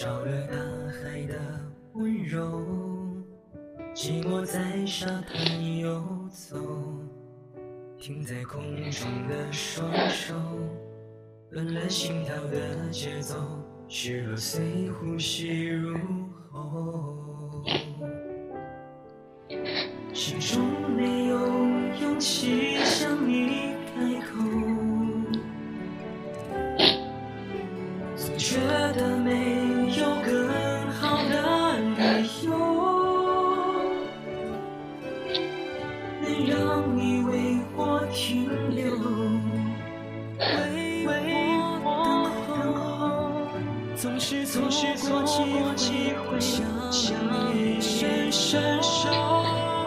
少了大海的温柔，寂寞在沙滩游走，停在空中的双手，乱了心跳的节奏，失落随呼吸入喉。心中没有勇气。总是错过机会想你伸伸手。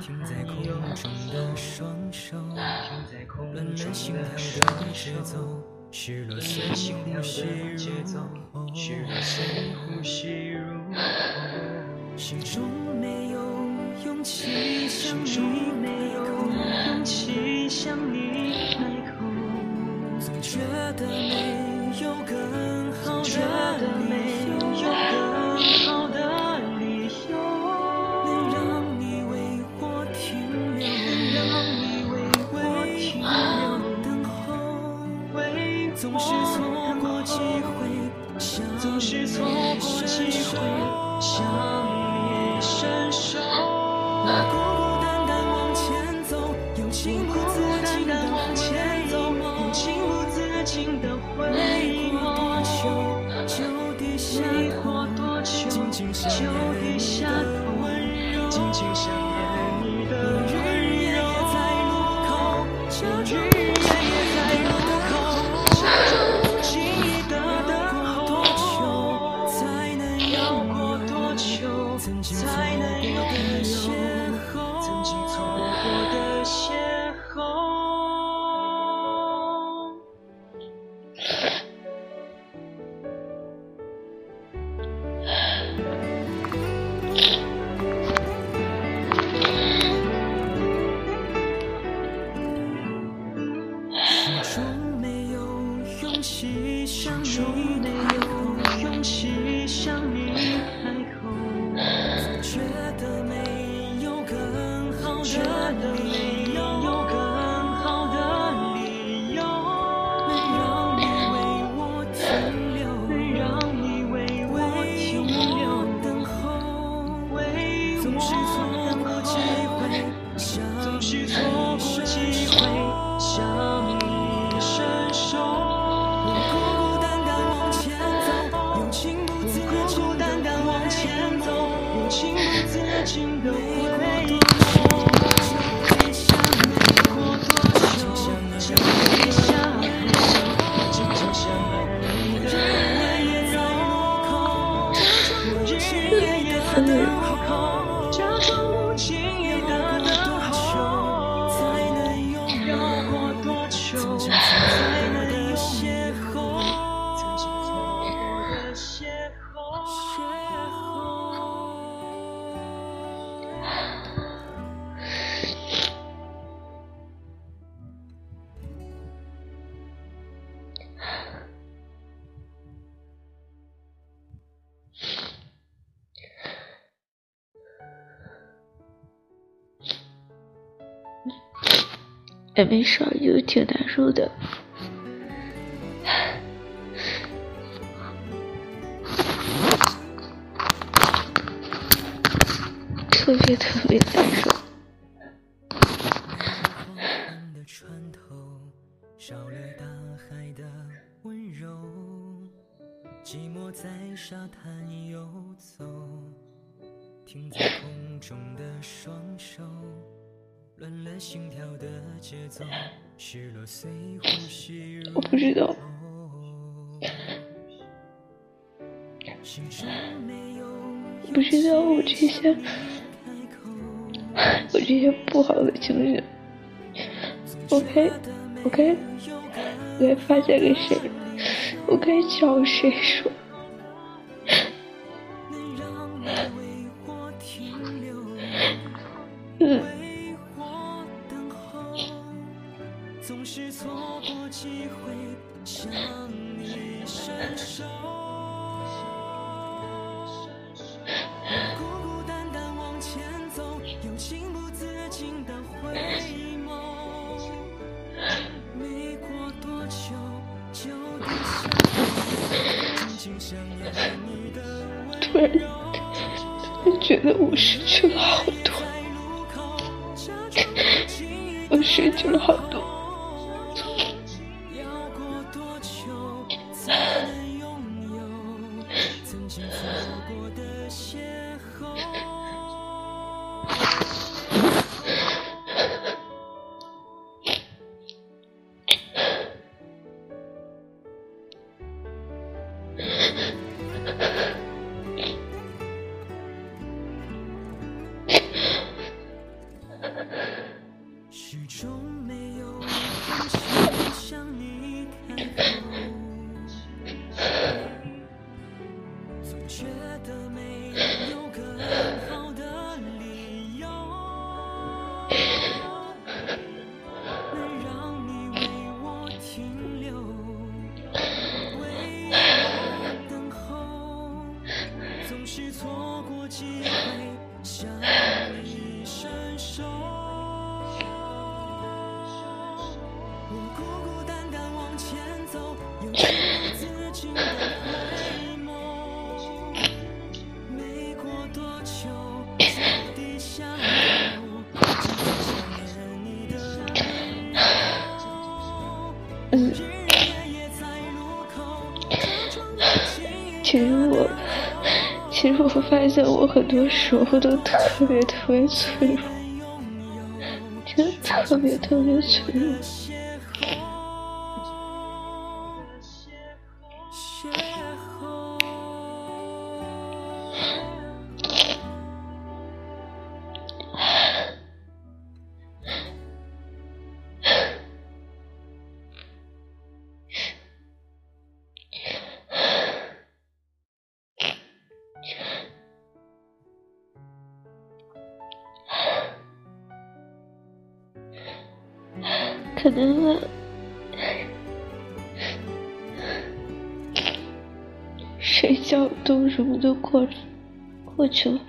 停在空中的双手，乱了心跳的节奏，失落心呼吸入喉，失落随呼心中没有勇气向你没有勇气向你开口，总觉得没有更好的理由。嗯情都也没少，就挺难受的，特别特别难受。我不知道，我不知道我这些，我这些不好的情绪，OK OK，我该发泄给谁？我该找谁说？突然，突然觉得我失去了好多，我失去了好多。始终没有勇气向你。其实我，其实我发现我很多时候都特别特别脆弱，真的特别特别脆弱。可能睡觉都什么都过过去了。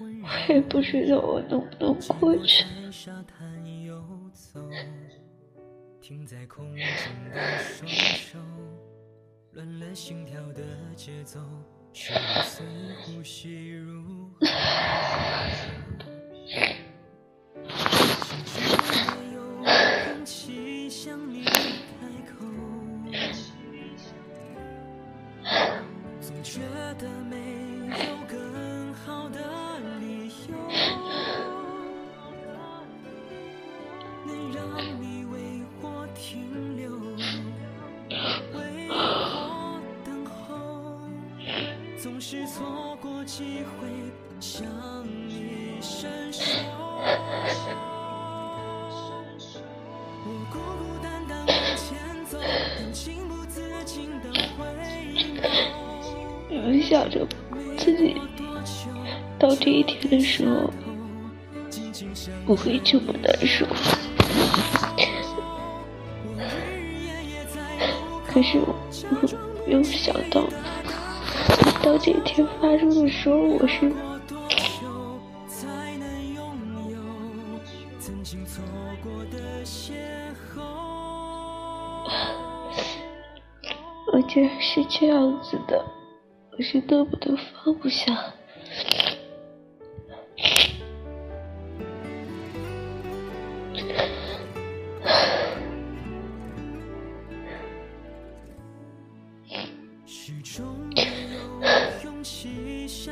我也不知道我能不能过去。停在空中的双手，乱了心跳的节奏，呼吸入是错过机会向你伸手。我孤孤单单往前走，又情不自禁的回眸。你们想着自己到这一天的时候不会这么难受。可是我没有想到，到今天发生的时候，我是，我竟然是这样子的，我是得不得放不下。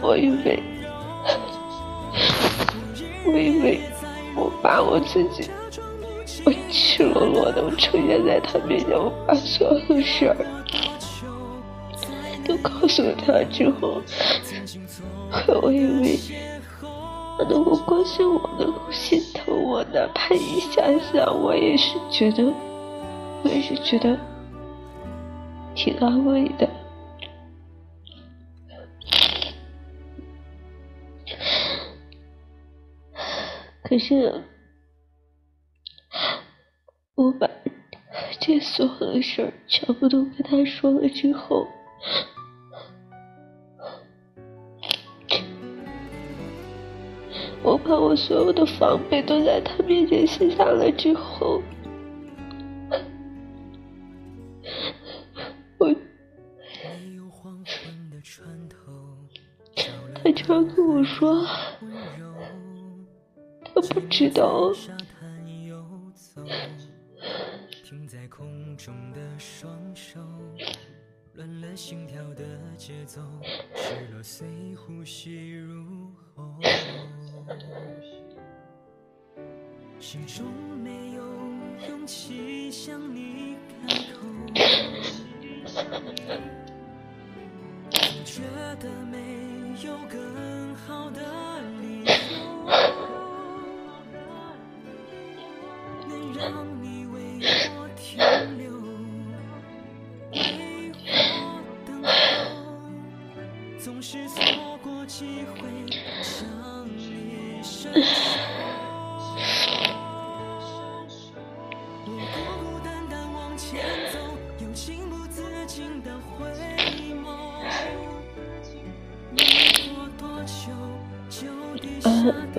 我以为，我以为我把我自己，我赤裸裸的出现在他面前，我把所有的事儿都告诉了他之后，我以为他能够关心我，能够心疼我，哪怕一想想，我也是觉得，我也是觉得挺安慰的。可是，我把这所有的事儿全部都跟他说了之后，我把我所有的防备都在他面前卸下了之后，我，他居然跟我说。他不知道。觉得没有更好的理由。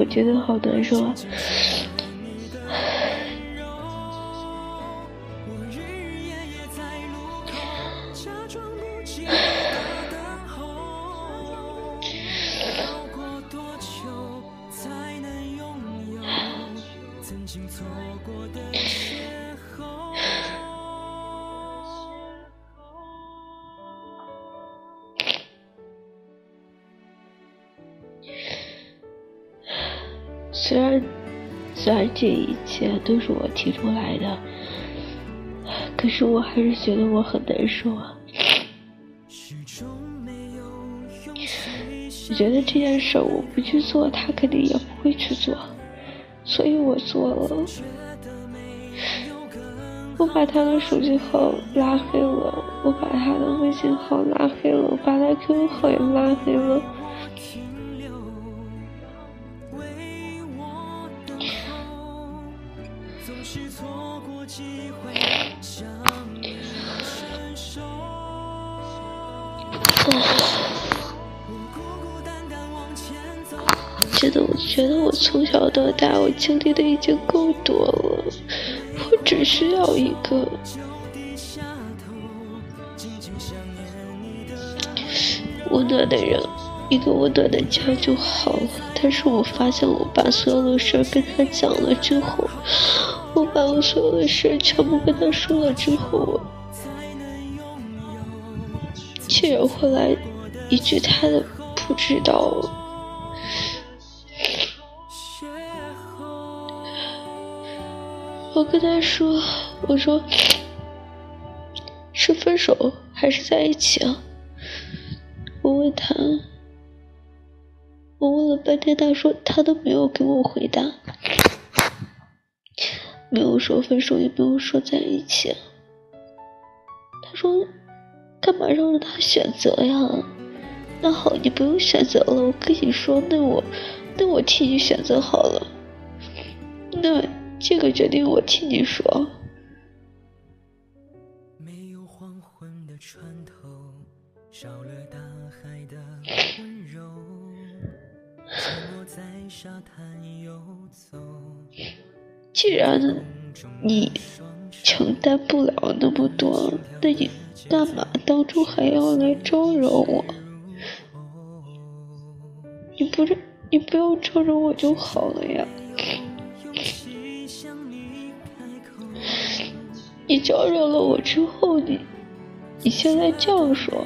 觉得好难受啊。虽然这一切都是我提出来的，可是我还是觉得我很难受啊。我觉得这件事我不去做，他肯定也不会去做，所以我做了。我把他的手机号拉黑了，我把他的微信号拉黑了，我把他 QQ 号也拉黑了。我觉得我从小到大我经历的已经够多了，我只需要一个温暖的人，一个温暖的家就好了。但是我发现，我把所有的事跟他讲了之后，我把我所有的事全部跟他说了之后，我却换来一句他的不知道。我跟他说：“我说是分手还是在一起啊？”我问他，我问了半天，他说他都没有给我回答，没有说分手，也没有说在一起。他说：“干嘛让他选择呀？”那好，你不用选择了。我跟你说，那我那我替你选择好了。那。这个决定我替你说。既然你承担不了那么多，那你干嘛当初还要来招惹我？你不是你不要招惹我就好了呀。你招惹了我之后，你你现在这样说，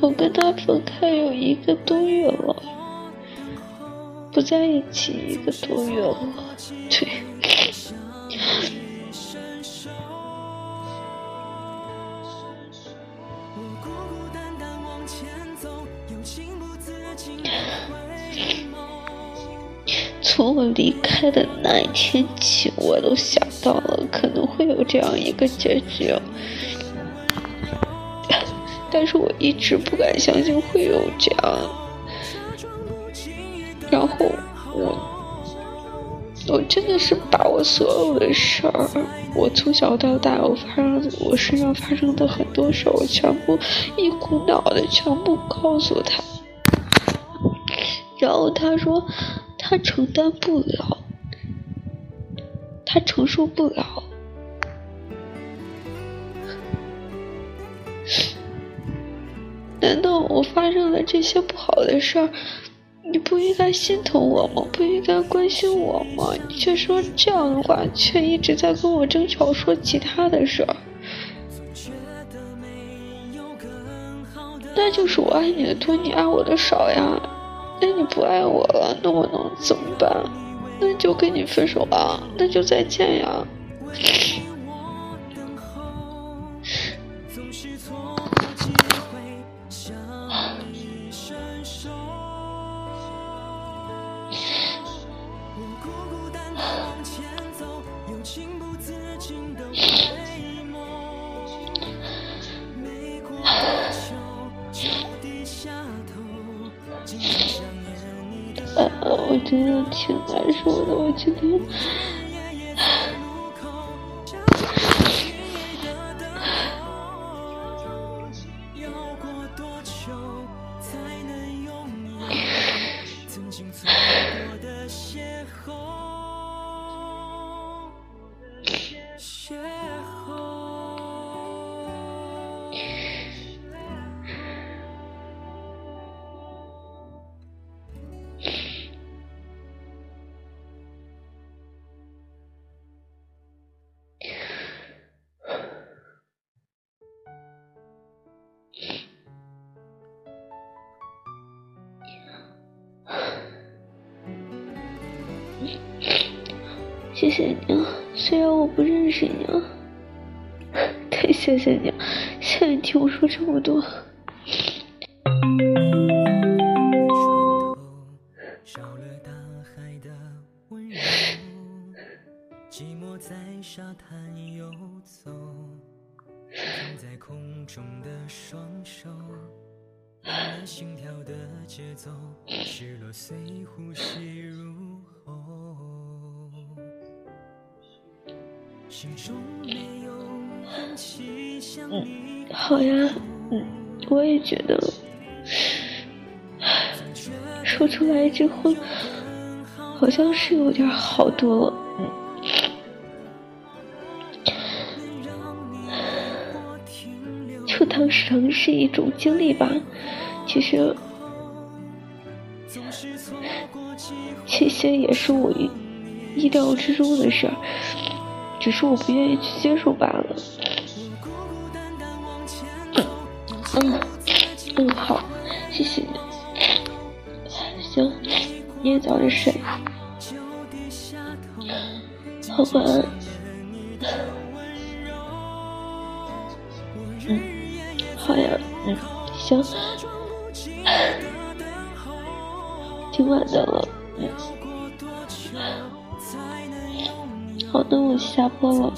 我跟他分开有一个多月了，不在一起一个多月了，对。离开的那一天起，我都想到了可能会有这样一个结局，但是我一直不敢相信会有这样。然后我，我真的是把我所有的事儿，我从小到大我发生我身上发生的很多事儿，我全部一股脑的全部告诉他。然后他说。他承担不了，他承受不了。难道我发生了这些不好的事儿，你不应该心疼我吗？不应该关心我吗？你却说这样的话，却一直在跟我争吵，说其他的事儿。那就是我爱你的多，你爱我的少呀。那你不爱我了，那我能怎么办？那就跟你分手啊，那就再见呀。这，日日夜夜在路口，的，要过多久才能拥有曾经错过的邂？谢谢你啊，虽然我不认识你啊，对，谢谢你，谢谢你听我说这么多。心跳的节奏，失落随呼吸入喉。嗯，好呀，嗯，我也觉得，说出来之后，好像是有点好多了，嗯。就当成是一种经历吧。其实，这些也是我意料之中的事儿，只是我不愿意去接受罢了。嗯嗯，好，谢谢你。行，你也早点睡，好晚安。嗯，好呀，嗯，行。挺晚的了，我下播了。